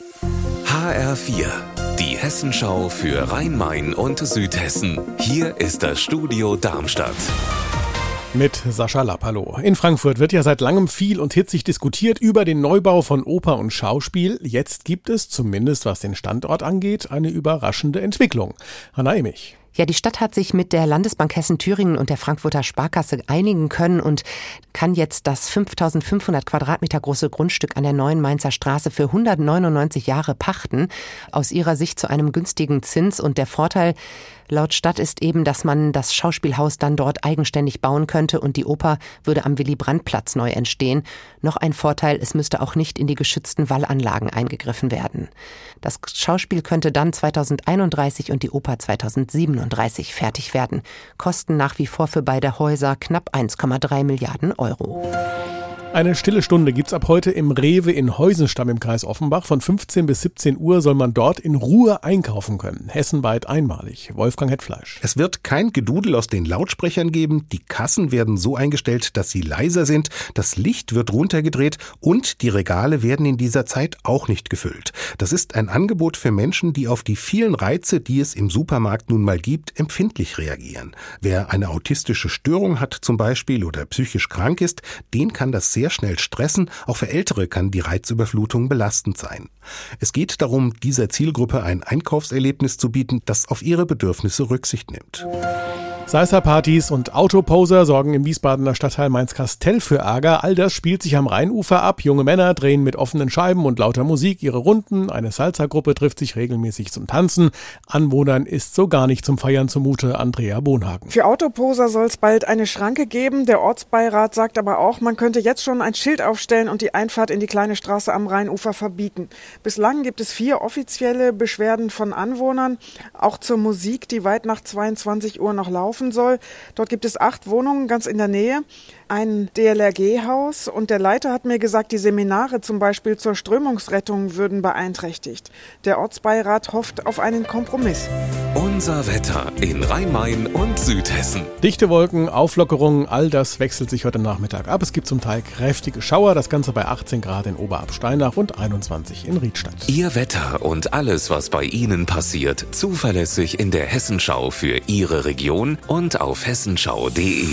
HR4, die Hessenschau für Rhein-Main und Südhessen. Hier ist das Studio Darmstadt. Mit Sascha Lapp. In Frankfurt wird ja seit langem viel und hitzig diskutiert über den Neubau von Oper und Schauspiel. Jetzt gibt es, zumindest was den Standort angeht, eine überraschende Entwicklung. Hanna Emich. Ja, die Stadt hat sich mit der Landesbank Hessen-Thüringen und der Frankfurter Sparkasse einigen können und kann jetzt das 5500 Quadratmeter große Grundstück an der neuen Mainzer Straße für 199 Jahre pachten. Aus ihrer Sicht zu einem günstigen Zins und der Vorteil, Laut Stadt ist eben, dass man das Schauspielhaus dann dort eigenständig bauen könnte und die Oper würde am Willy-Brandt-Platz neu entstehen. Noch ein Vorteil, es müsste auch nicht in die geschützten Wallanlagen eingegriffen werden. Das Schauspiel könnte dann 2031 und die Oper 2037 fertig werden. Kosten nach wie vor für beide Häuser knapp 1,3 Milliarden Euro. Eine stille Stunde gibt's ab heute im Rewe in Heusenstamm im Kreis Offenbach. Von 15 bis 17 Uhr soll man dort in Ruhe einkaufen können. Hessenweit einmalig. Wolfgang Hetfleisch. Es wird kein Gedudel aus den Lautsprechern geben. Die Kassen werden so eingestellt, dass sie leiser sind. Das Licht wird runtergedreht und die Regale werden in dieser Zeit auch nicht gefüllt. Das ist ein Angebot für Menschen, die auf die vielen Reize, die es im Supermarkt nun mal gibt, empfindlich reagieren. Wer eine autistische Störung hat zum Beispiel oder psychisch krank ist, den kann das sehr schnell stressen. Auch für Ältere kann die Reizüberflutung belastend sein. Es geht darum, dieser Zielgruppe ein Einkaufserlebnis zu bieten, das auf ihre Bedürfnisse Rücksicht nimmt. Salsa-Partys und Autoposer sorgen im Wiesbadener Stadtteil Mainz-Kastell für Ärger. All das spielt sich am Rheinufer ab. Junge Männer drehen mit offenen Scheiben und lauter Musik ihre Runden. Eine Salsa-Gruppe trifft sich regelmäßig zum Tanzen. Anwohnern ist so gar nicht zum Feiern zumute. Andrea Bonhagen. Für Autoposer soll es bald eine Schranke geben. Der Ortsbeirat sagt aber auch, man könnte jetzt schon ein Schild aufstellen und die Einfahrt in die kleine Straße am Rheinufer verbieten. Bislang gibt es vier offizielle Beschwerden von Anwohnern, auch zur Musik, die weit nach 22 Uhr noch laufen laufen soll. Dort gibt es acht Wohnungen ganz in der Nähe, ein DLRG-Haus und der Leiter hat mir gesagt, die Seminare zum Beispiel zur Strömungsrettung würden beeinträchtigt. Der Ortsbeirat hofft auf einen Kompromiss. Unser Wetter in Rhein-Main und Südhessen. Dichte Wolken, Auflockerungen, all das wechselt sich heute Nachmittag ab. Es gibt zum Teil kräftige Schauer, das Ganze bei 18 Grad in Oberabsteinach und 21 in Riedstadt. Ihr Wetter und alles, was bei Ihnen passiert, zuverlässig in der Hessenschau für Ihre Region und auf hessenschau.de.